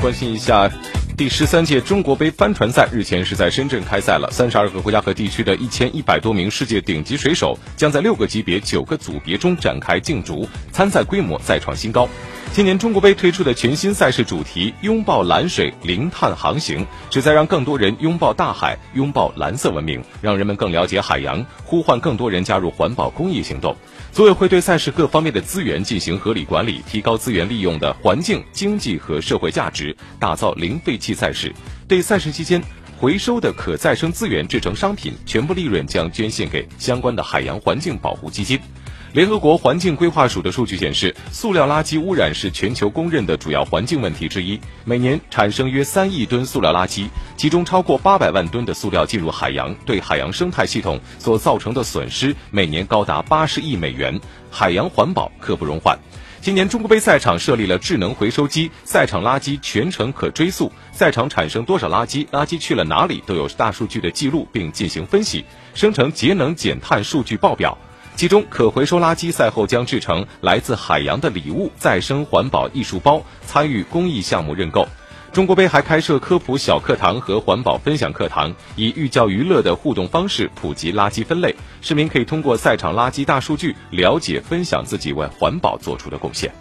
关心一下，第十三届中国杯帆船赛日前是在深圳开赛了。三十二个国家和地区的一千一百多名世界顶级水手将在六个级别、九个组别中展开竞逐，参赛规模再创新高。今年中国杯推出的全新赛事主题“拥抱蓝水，零碳航行”，旨在让更多人拥抱大海，拥抱蓝色文明，让人们更了解海洋，呼唤更多人加入环保公益行动。组委会对赛事各方面的资源进行合理管理，提高资源利用的环境、经济和社会价值，打造零废弃赛事。对赛事期间回收的可再生资源制成商品，全部利润将捐献给相关的海洋环境保护基金。联合国环境规划署的数据显示，塑料垃圾污染是全球公认的主要环境问题之一，每年产生约三亿吨塑料垃圾，其中超过八百万吨的塑料进入海洋，对海洋生态系统所造成的损失每年高达八十亿美元，海洋环保刻不容缓。今年中国杯赛场设立了智能回收机，赛场垃圾全程可追溯，赛场产生多少垃圾，垃圾去了哪里都有大数据的记录，并进行分析，生成节能减碳数据报表。其中，可回收垃圾赛后将制成来自海洋的礼物再生环保艺术包，参与公益项目认购。中国杯还开设科普小课堂和环保分享课堂，以寓教于乐的互动方式普及垃圾分类。市民可以通过赛场垃圾大数据了解分享自己为环保做出的贡献。